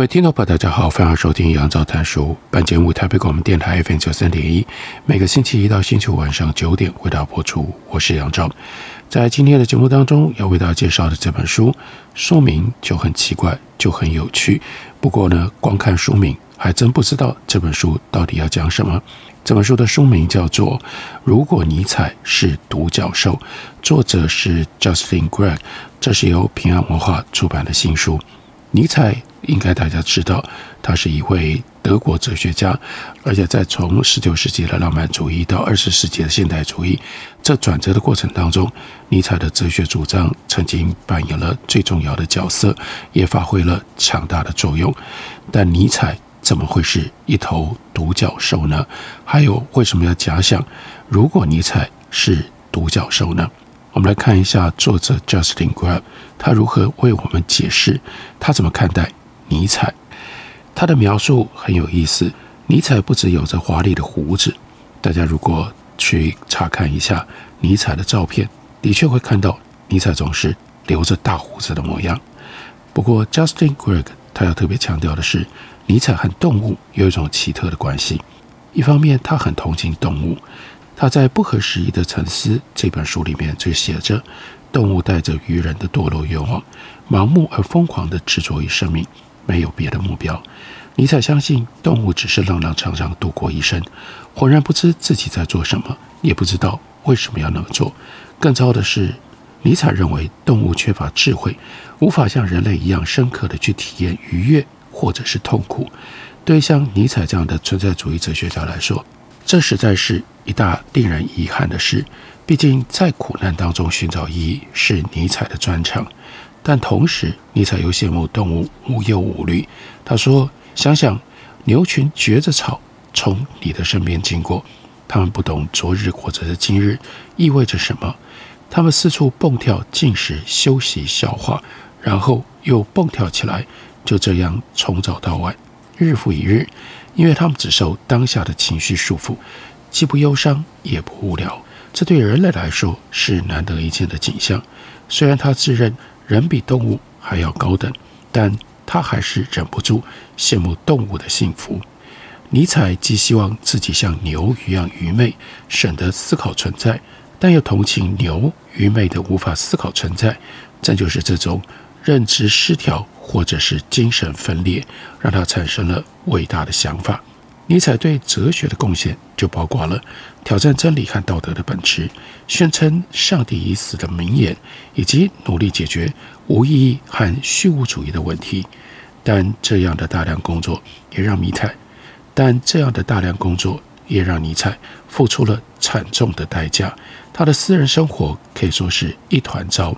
各位听众朋友，大家好，欢迎收听杨照谈书。本节目台北广播电台 FM 九三点一，每个星期一到星期五晚上九点为大家播出。我是杨照，在今天的节目当中要为大家介绍的这本书，书名就很奇怪，就很有趣。不过呢，光看书名还真不知道这本书到底要讲什么。这本书的书名叫做《如果尼采是独角兽》，作者是 Justin Gregg，这是由平安文化出版的新书。尼采应该大家知道，他是一位德国哲学家，而且在从十九世纪的浪漫主义到二十世纪的现代主义这转折的过程当中，尼采的哲学主张曾经扮演了最重要的角色，也发挥了强大的作用。但尼采怎么会是一头独角兽呢？还有为什么要假想，如果尼采是独角兽呢？我们来看一下作者 Justin Grab 他如何为我们解释他怎么看待尼采。他的描述很有意思。尼采不只有着华丽的胡子，大家如果去查看一下尼采的照片，的确会看到尼采总是留着大胡子的模样。不过 Justin Greg 他要特别强调的是，尼采和动物有一种奇特的关系。一方面，他很同情动物。他在《不合时宜的沉思》这本书里面就写着：动物带着愚人的堕落愿望，盲目而疯狂地执着于生命，没有别的目标。尼采相信动物只是踉踉跄跄度过一生，浑然不知自己在做什么，也不知道为什么要那么做。更糟的是，尼采认为动物缺乏智慧，无法像人类一样深刻地去体验愉悦或者是痛苦。对像尼采这样的存在主义哲学家来说，这实在是一大令人遗憾的事。毕竟，在苦难当中寻找意义是尼采的专长，但同时，尼采又羡慕动物无忧无虑。他说：“想想牛群嚼着草从你的身边经过，他们不懂昨日或者是今日意味着什么。他们四处蹦跳、进食、休息、消化，然后又蹦跳起来，就这样从早到晚，日复一日。”因为他们只受当下的情绪束缚，既不忧伤也不无聊，这对人类来说是难得一见的景象。虽然他自认人比动物还要高等，但他还是忍不住羡慕动物的幸福。尼采既希望自己像牛一样愚昧，省得思考存在，但又同情牛愚昧的无法思考存在。这就是这种认知失调。或者是精神分裂，让他产生了伟大的想法。尼采对哲学的贡献就包括了挑战真理和道德的本质，宣称上帝已死的名言，以及努力解决无意义和虚无主义的问题。但这样的大量工作也让尼采，但这样的大量工作也让尼采付出了惨重的代价。他的私人生活可以说是一团糟。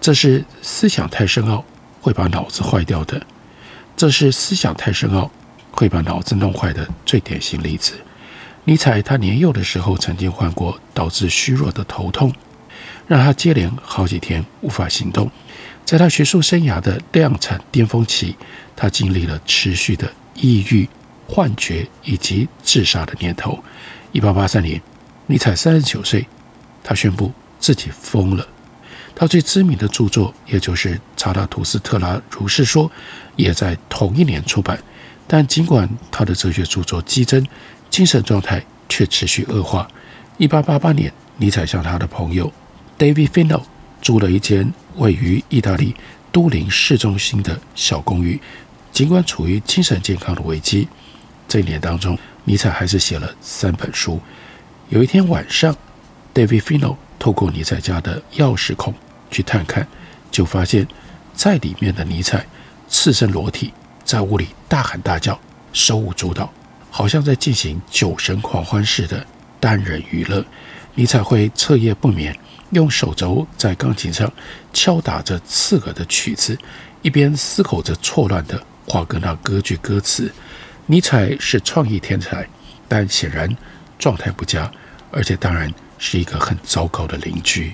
这是思想太深奥。会把脑子坏掉的，这是思想太深奥，会把脑子弄坏的最典型例子。尼采他年幼的时候曾经患过导致虚弱的头痛，让他接连好几天无法行动。在他学术生涯的量产巅峰期，他经历了持续的抑郁、幻觉以及自杀的念头。一八八三年，尼采三十九岁，他宣布自己疯了。他最知名的著作，也就是《查拉图斯特拉如是说》，也在同一年出版。但尽管他的哲学著作激增，精神状态却持续恶化。1888年，尼采向他的朋友 David Fino 租了一间位于意大利都灵市中心的小公寓。尽管处于精神健康的危机，这一年当中，尼采还是写了三本书。有一天晚上，David Fino 透过尼采家的钥匙孔去探看，就发现，在里面的尼采赤身裸体，在屋里大喊大叫，手舞足蹈，好像在进行酒神狂欢似的单人娱乐。尼采会彻夜不眠，用手肘在钢琴上敲打着刺耳的曲子，一边嘶吼着错乱的华格纳歌剧歌词。尼采是创意天才，但显然状态不佳，而且当然是一个很糟糕的邻居。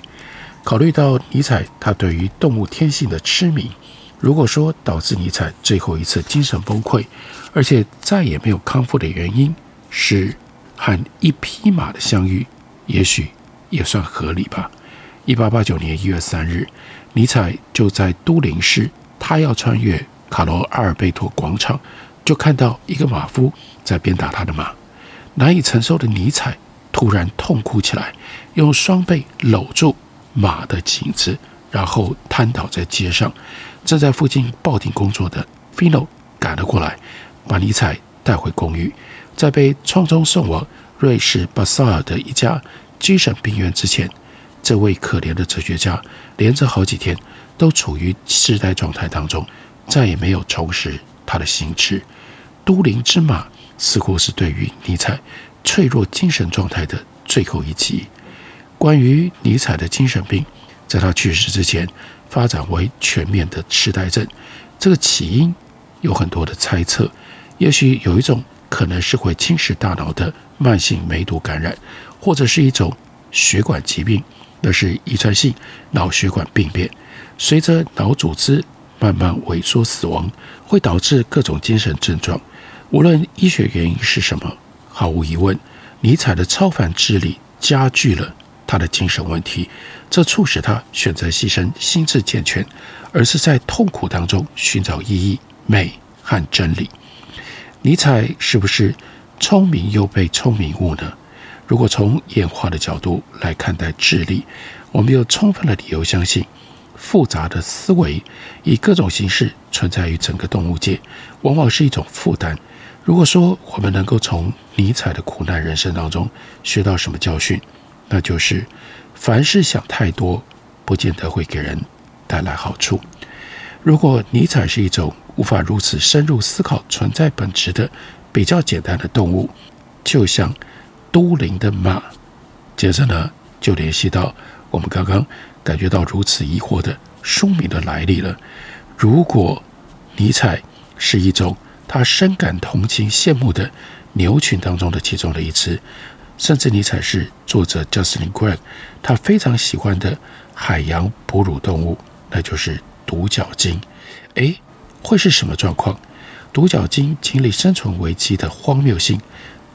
考虑到尼采他对于动物天性的痴迷，如果说导致尼采最后一次精神崩溃，而且再也没有康复的原因是和一匹马的相遇，也许也算合理吧。一八八九年一月三日，尼采就在都灵市，他要穿越卡罗阿尔贝托广场，就看到一个马夫在鞭打他的马，难以承受的尼采突然痛哭起来，用双臂搂住马的颈子，然后瘫倒在街上。正在附近报亭工作的菲诺赶了过来，把尼采带回公寓，在被匆匆送往瑞士巴塞尔的一家精神病院之前，这位可怜的哲学家连着好几天都处于痴呆状态当中，再也没有重拾他的心智。都灵之马似乎是对于尼采脆弱精神状态的最后一击。关于尼采的精神病，在他去世之前发展为全面的痴呆症，这个起因有很多的猜测。也许有一种可能是会侵蚀大脑的慢性梅毒感染，或者是一种血管疾病，那是遗传性脑血管病变，随着脑组织慢慢萎缩死亡，会导致各种精神症状。无论医学原因是什么，毫无疑问，尼采的超凡智力加剧了他的精神问题，这促使他选择牺牲心智健全，而是在痛苦当中寻找意义、美和真理。尼采是不是聪明又被聪明误呢？如果从演化的角度来看待智力，我们有充分的理由相信，复杂的思维以各种形式存在于整个动物界，往往是一种负担。如果说我们能够从尼采的苦难人生当中学到什么教训，那就是凡事想太多，不见得会给人带来好处。如果尼采是一种无法如此深入思考存在本质的比较简单的动物，就像都灵的马，接着呢就联系到我们刚刚感觉到如此疑惑的书名的来历了。如果尼采是一种他深感同情、羡慕的牛群当中的其中的一只，甚至尼采是作者 Justin Craig 他非常喜欢的海洋哺乳动物，那就是独角鲸。诶，会是什么状况？独角鲸经历生存危机的荒谬性，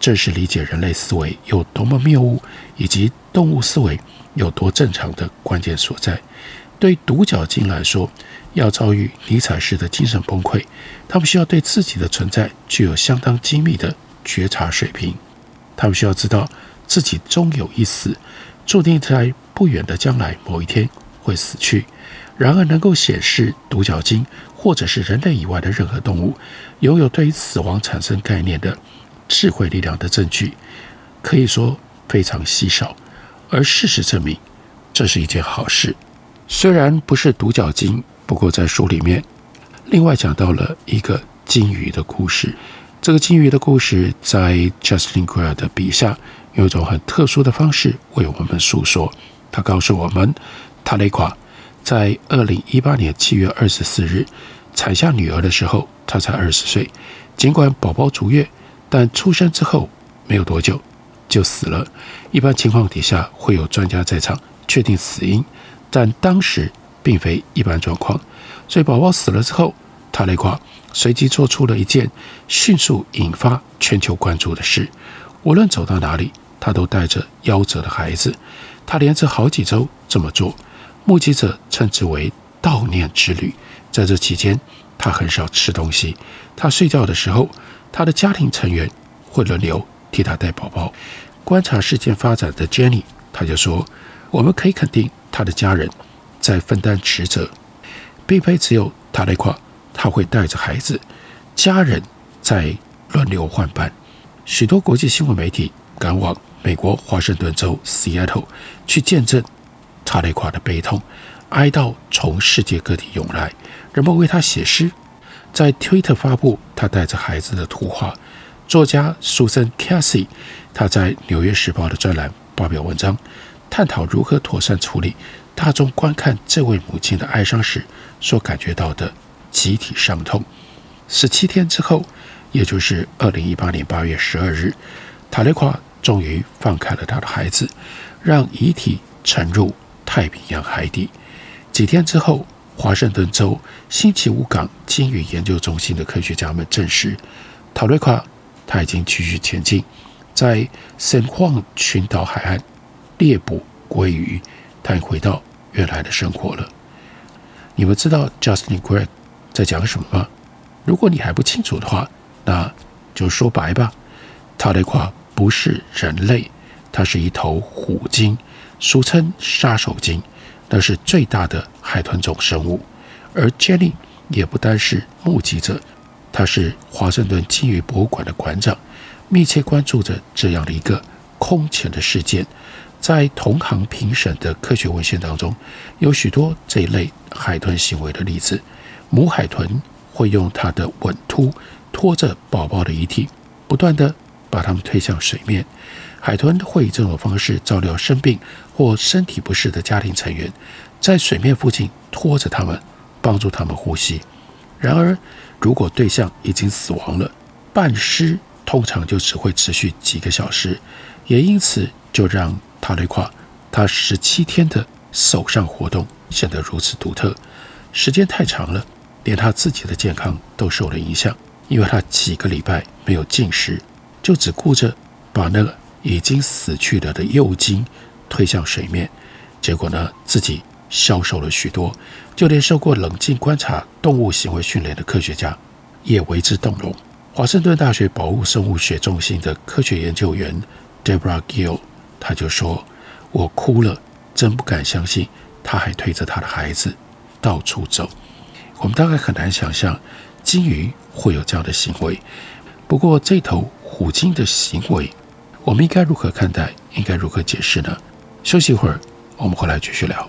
正是理解人类思维有多么谬误，以及动物思维有多正常的关键所在。对独角鲸来说，要遭遇尼采式的精神崩溃，他们需要对自己的存在具有相当精密的觉察水平。他们需要知道自己终有一死，注定在不远的将来某一天会死去。然而，能够显示独角鲸或者是人类以外的任何动物拥有对于死亡产生概念的智慧力量的证据，可以说非常稀少。而事实证明，这是一件好事。虽然不是独角鲸，不过在书里面，另外讲到了一个鲸鱼的故事。这个鲸鱼的故事在 Justin Craig 的笔下，用一种很特殊的方式为我们诉说。他告诉我们，塔雷垮在二零一八年七月二十四日产下女儿的时候，她才二十岁。尽管宝宝足月，但出生之后没有多久就死了。一般情况底下，会有专家在场确定死因。但当时并非一般状况，所以宝宝死了之后，塔雷垮随即做出了一件迅速引发全球关注的事。无论走到哪里，他都带着夭折的孩子。他连着好几周这么做，目击者称之为悼念之旅。在这期间，他很少吃东西。他睡觉的时候，他的家庭成员会轮流替他带宝宝。观察事件发展的 Jenny，他就说：“我们可以肯定。”他的家人在分担职责，并非只有塔雷垮，他会带着孩子，家人在轮流换班。许多国际新闻媒体赶往美国华盛顿州 Seattle 去见证塔雷垮的悲痛，哀悼从世界各地涌来，人们为他写诗，在推特发布他带着孩子的图画。作家苏珊·凯西，他在《纽约时报》的专栏发表文章，探讨如何妥善处理大众观看这位母亲的哀伤时所感觉到的集体伤痛。十七天之后，也就是二零一八年八月十二日，塔雷垮终于放开了他的孩子，让遗体沉入太平洋海底。几天之后，华盛顿州星期五港鲸鱼研究中心的科学家们证实，塔雷垮他已经继续前进，在圣矿群岛海岸猎捕鲑鱼，他回到原来的生活了。你们知道 Justin Craig 在讲什么吗？如果你还不清楚的话，那就说白吧。塔雷垮不是人类，它是一头虎鲸，俗称杀手鲸，那是最大的海豚种生物。而 Jenny 也不单是目击者，他是华盛顿鲸鱼博物馆的馆长，密切关注着这样的一个空前的事件。在同行评审的科学文献当中，有许多这一类海豚行为的例子，母海豚。会用它的吻突拖着宝宝的遗体，不断地把它们推向水面。海豚会以这种方式照料生病或身体不适的家庭成员，在水面附近拖着他们，帮助他们呼吸。然而，如果对象已经死亡了，半尸通常就只会持续几个小时，也因此就让塔雷垮他十七天的手上活动显得如此独特。时间太长了。连他自己的健康都受了影响，因为他几个礼拜没有进食，就只顾着把那个已经死去了的幼鲸推向水面，结果呢，自己消瘦了许多，就连受过冷静观察动物行为训练的科学家也为之动容。华盛顿大学保护生物学中心的科学研究员 Deborah Gill，他就说：“我哭了，真不敢相信，他还推着他的孩子到处走。”我们大概很难想象鲸鱼会有这样的行为。不过，这头虎鲸的行为，我们应该如何看待？应该如何解释呢？休息一会儿，我们回来继续聊。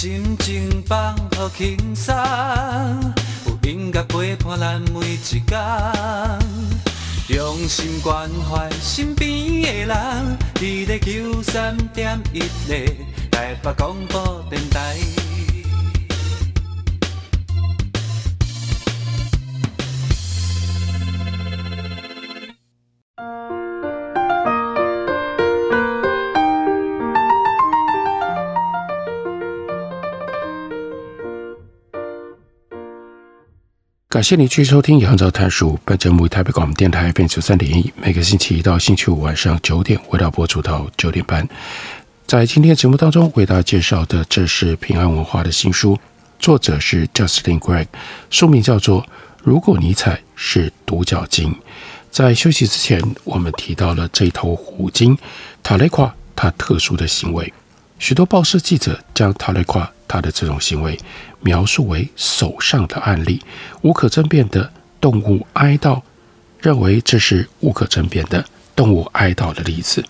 心情放轻松，有音乐陪伴咱每一天，用心关怀身边的人。你的九三点一咧台北广播电台。感谢你继续收听《杨照探书》本节目，台北广播电台 FM 九三点一，每个星期一到星期五晚上九点，为大家播出到九点半。在今天节目当中，为大家介绍的这是平安文化的新书，作者是 Justin Craig，书名叫做《如果尼采是独角鲸》。在休息之前，我们提到了这头虎鲸塔雷垮，它特殊的行为，许多报社记者将塔雷垮他的这种行为描述为手上的案例，无可争辩的动物哀悼，认为这是无可争辩的动物哀悼的例子。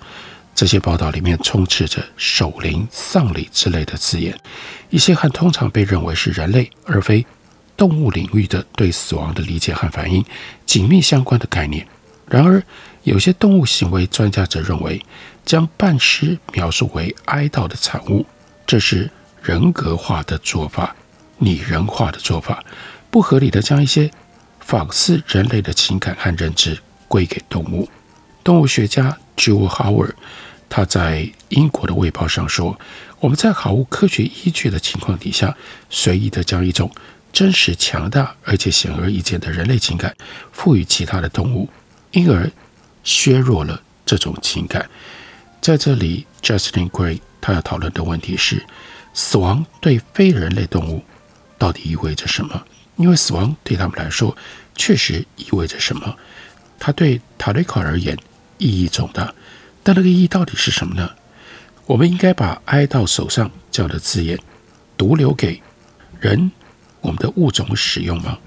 这些报道里面充斥着守灵、丧礼之类的字眼，一些和通常被认为是人类而非动物领域的对死亡的理解和反应紧密相关的概念。然而，有些动物行为专家则认为，将半尸描述为哀悼的产物，这是人格化的做法，拟人化的做法，不合理的将一些仿似人类的情感和认知归给动物。动物学家 Jewel Howard 他在英国的《卫报》上说：“我们在毫无科学依据的情况底下，随意的将一种真实、强大而且显而易见的人类情感赋予其他的动物，因而削弱了这种情感。”在这里，Justin Gray 他要讨论的问题是：死亡对非人类动物到底意味着什么？因为死亡对他们来说确实意味着什么。它对塔雷卡而言意义重大，但那个意义到底是什么呢？我们应该把“哀悼手上”这样的字眼独留给人，我们的物种使用吗？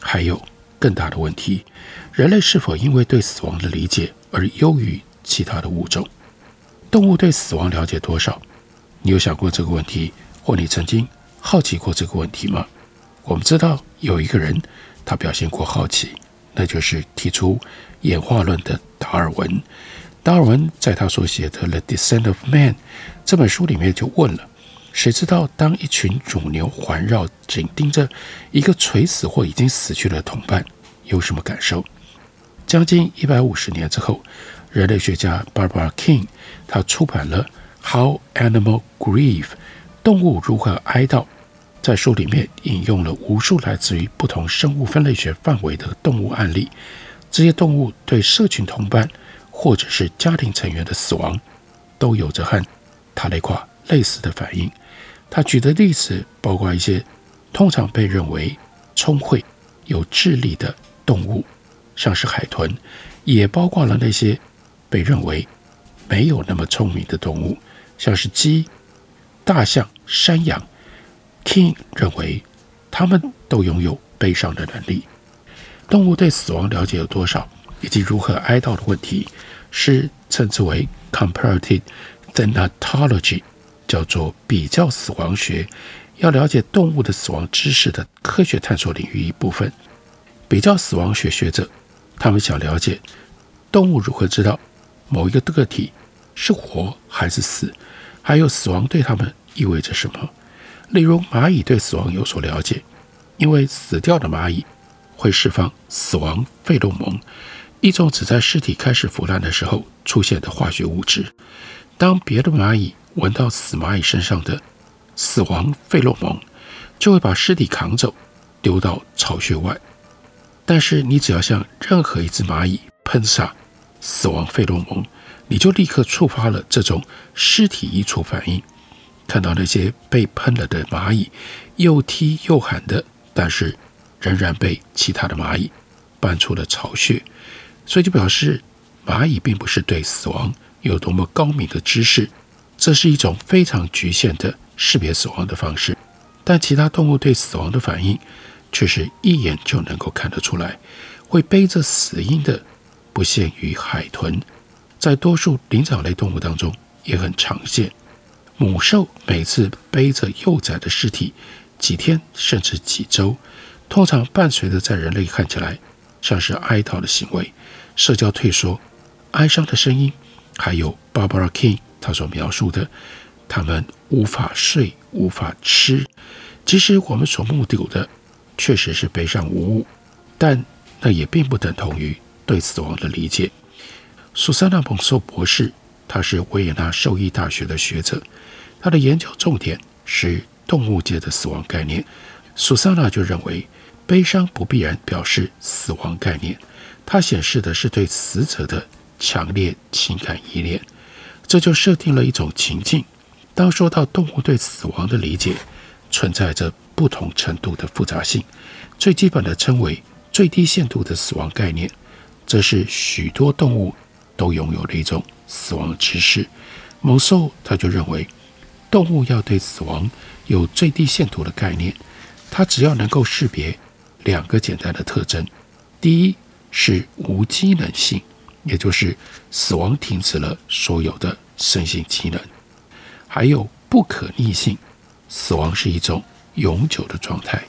还有更大的问题：人类是否因为对死亡的理解而优于其他的物种？动物对死亡了解多少？你有想过这个问题，或你曾经好奇过这个问题吗？我们知道有一个人，他表现过好奇，那就是提出演化论的达尔文。达尔文在他所写的《The Descent of Man》这本书里面就问了：谁知道当一群乳牛环绕紧盯着一个垂死或已经死去的同伴，有什么感受？将近一百五十年之后。人类学家 Barbara King，他出版了《How Animal Grieve》，动物如何哀悼。在书里面引用了无数来自于不同生物分类学范围的动物案例，这些动物对社群同伴或者是家庭成员的死亡，都有着和塔雷夸类似的反应。他举的例子包括一些通常被认为聪慧、有智力的动物，像是海豚，也包括了那些。被认为没有那么聪明的动物，像是鸡、大象、山羊。King 认为，他们都拥有悲伤的能力。动物对死亡了解有多少，以及如何哀悼的问题，是称之为 comparative thanatology，叫做比较死亡学。要了解动物的死亡知识的科学探索领域一部分。比较死亡学学者，他们想了解动物如何知道。某一个个体是活还是死，还有死亡对他们意味着什么？例如，蚂蚁对死亡有所了解，因为死掉的蚂蚁会释放死亡费洛蒙，一种只在尸体开始腐烂的时候出现的化学物质。当别的蚂蚁闻到死蚂蚁身上的死亡费洛蒙，就会把尸体扛走，丢到巢穴外。但是，你只要向任何一只蚂蚁喷洒。死亡费洛蒙，你就立刻触发了这种尸体移除反应。看到那些被喷了的蚂蚁，又踢又喊的，但是仍然被其他的蚂蚁搬出了巢穴，所以就表示蚂蚁并不是对死亡有多么高明的知识，这是一种非常局限的识别死亡的方式。但其他动物对死亡的反应，却是一眼就能够看得出来，会背着死因的。不限于海豚，在多数灵长类动物当中也很常见。母兽每次背着幼崽的尸体几天甚至几周，通常伴随着在人类看起来像是哀悼的行为、社交退缩、哀伤的声音，还有 Barbara King 他所描述的，他们无法睡、无法吃。即使我们所目睹的确实是悲伤无误，但那也并不等同于。对死亡的理解，苏珊娜·蒙索博士，他是维也纳兽医大学的学者，他的研究重点是动物界的死亡概念。苏珊娜就认为，悲伤不必然表示死亡概念，它显示的是对死者的强烈情感依恋。这就设定了一种情境：当说到动物对死亡的理解，存在着不同程度的复杂性，最基本的称为最低限度的死亡概念。这是许多动物都拥有的一种死亡的知识。猛兽他就认为，动物要对死亡有最低限度的概念，它只要能够识别两个简单的特征：第一是无机能性，也就是死亡停止了所有的生性机能；还有不可逆性，死亡是一种永久的状态。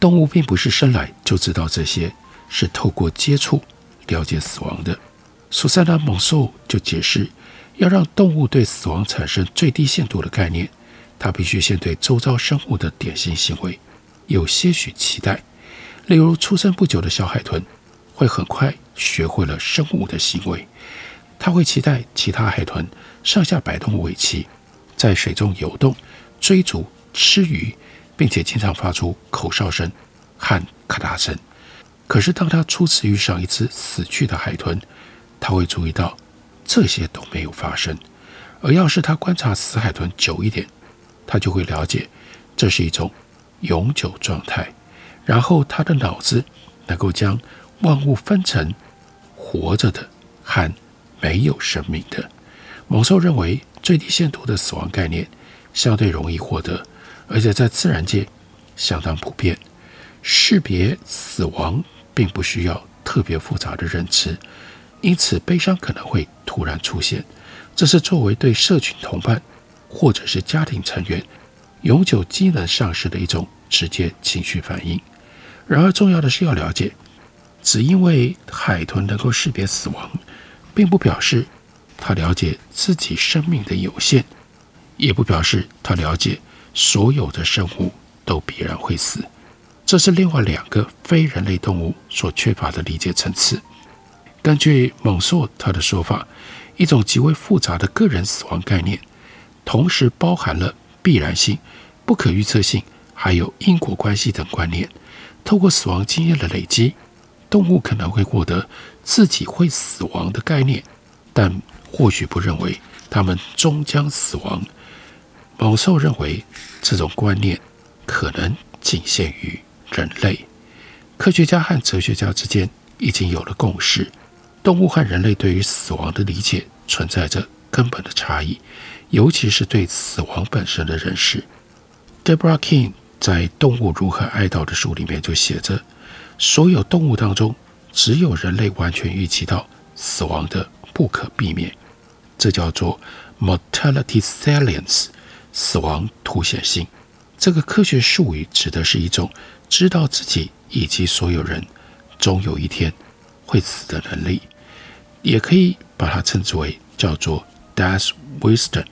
动物并不是生来就知道这些，是透过接触。了解死亡的苏珊娜·蒙索就解释，要让动物对死亡产生最低限度的概念，它必须先对周遭生物的典型行为有些许期待。例如，出生不久的小海豚会很快学会了生物的行为，它会期待其他海豚上下摆动尾鳍，在水中游动、追逐、吃鱼，并且经常发出口哨声和咔嗒声。可是，当它初次遇上一只死去的海豚，他会注意到这些都没有发生。而要是他观察死海豚久一点，他就会了解这是一种永久状态。然后，他的脑子能够将万物分成活着的和没有生命的。猛兽认为，最低限度的死亡概念相对容易获得，而且在自然界相当普遍。识别死亡。并不需要特别复杂的认知，因此悲伤可能会突然出现。这是作为对社群同伴或者是家庭成员永久机能丧失的一种直接情绪反应。然而，重要的是要了解，只因为海豚能够识别死亡，并不表示它了解自己生命的有限，也不表示它了解所有的生物都必然会死。这是另外两个非人类动物所缺乏的理解层次。根据蒙索他的说法，一种极为复杂的个人死亡概念，同时包含了必然性、不可预测性，还有因果关系等观念。透过死亡经验的累积，动物可能会获得自己会死亡的概念，但或许不认为它们终将死亡。猛兽认为这种观念可能仅限于。人类科学家和哲学家之间已经有了共识：动物和人类对于死亡的理解存在着根本的差异，尤其是对死亡本身的认识。Deborah King 在《动物如何哀悼》的书里面就写着：所有动物当中，只有人类完全预期到死亡的不可避免，这叫做 mortality salience，死亡凸显性。这个科学术语指的是一种。知道自己以及所有人终有一天会死的能力，也可以把它称之为叫做 death wisdom。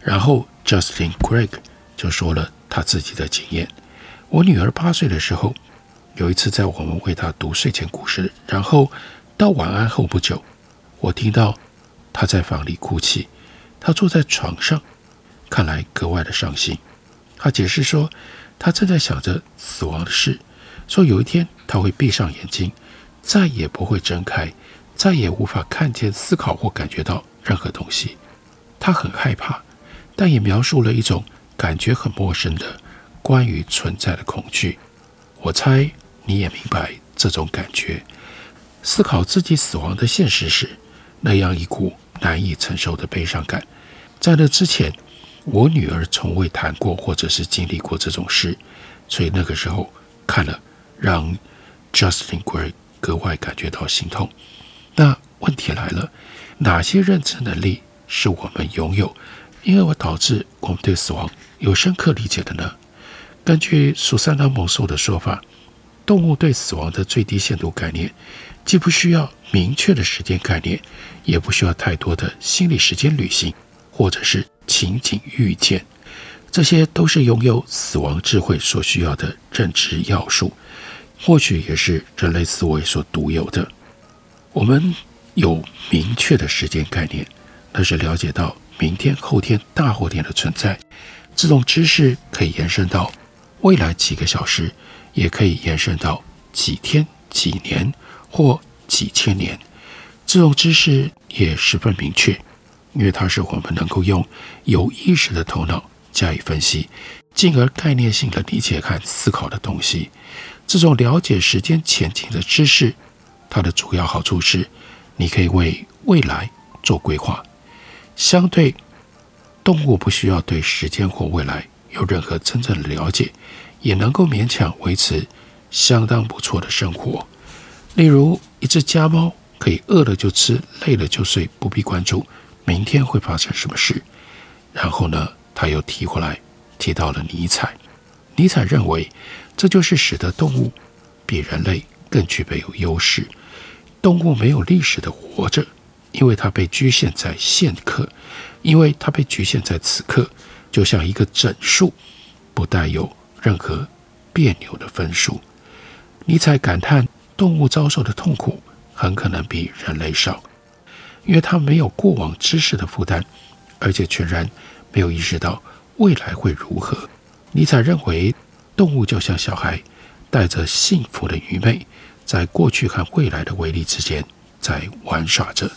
然后 Justin Craig 就说了他自己的经验：我女儿八岁的时候，有一次在我们为她读睡前故事，然后到晚安后不久，我听到她在房里哭泣，她坐在床上，看来格外的伤心。她解释说。她正在想着死亡的事，说有一天她会闭上眼睛，再也不会睁开，再也无法看见、思考或感觉到任何东西。他很害怕，但也描述了一种感觉很陌生的关于存在的恐惧。我猜你也明白这种感觉。思考自己死亡的现实时，那样一股难以承受的悲伤感。在那之前。我女儿从未谈过或者是经历过这种事，所以那个时候看了，让 Justin Gray 格外感觉到心痛。那问题来了，哪些认知能力是我们拥有，因而导致我们对死亡有深刻理解的呢？根据苏珊娜·蒙索的说法，动物对死亡的最低限度概念，既不需要明确的时间概念，也不需要太多的心理时间旅行，或者是。情景预见，这些都是拥有死亡智慧所需要的认知要素，或许也是人类思维所独有的。我们有明确的时间概念，那是了解到明天、后天、大后天的存在。这种知识可以延伸到未来几个小时，也可以延伸到几天、几年或几千年。这种知识也十分明确。因为它是我们能够用有意识的头脑加以分析，进而概念性的理解和思考的东西。这种了解时间前景的知识，它的主要好处是，你可以为未来做规划。相对动物不需要对时间或未来有任何真正的了解，也能够勉强维持相当不错的生活。例如，一只家猫可以饿了就吃，累了就睡，不必关注。明天会发生什么事？然后呢，他又提回来，提到了尼采。尼采认为，这就是使得动物比人类更具备有优势。动物没有历史的活着，因为它被局限在现刻，因为它被局限在此刻，就像一个整数，不带有任何别扭的分数。尼采感叹，动物遭受的痛苦很可能比人类少，因为它没有过往知识的负担，而且全然没有意识到未来会如何。尼采认为，动物就像小孩，带着幸福的愚昧，在过去和未来的威力之间在玩耍着。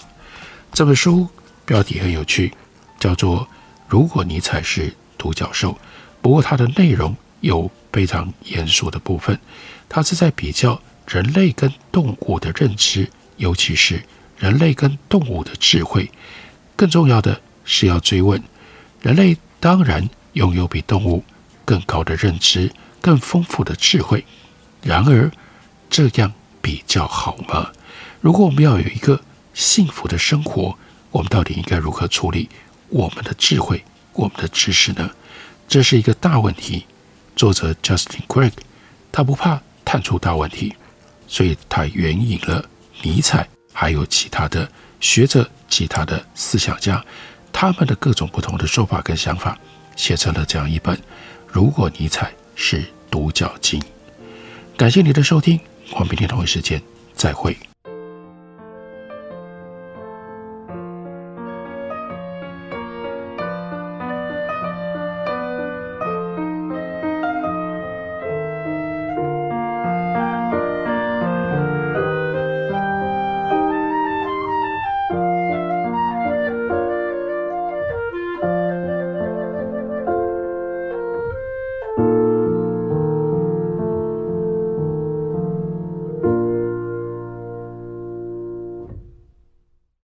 这本书标题很有趣，叫做《如果尼采是独角兽》，不过它的内容有非常严肃的部分，它是在比较人类跟动物的认知，尤其是人类跟动物的智慧。更重要的是要追问：人类当然拥有比动物更高的认知、更丰富的智慧。然而，这样比较好吗？如果我们要有一个幸福的生活，我们到底应该如何处理我们的智慧、我们的知识呢？这是一个大问题。作者 Justin Craig，他不怕探出大问题，所以他援引了尼采，还有其他的学者、其他的思想家，他们的各种不同的说法跟想法，写成了这样一本《如果尼采是独角鲸》。感谢你的收听，我们明天同一时间再会。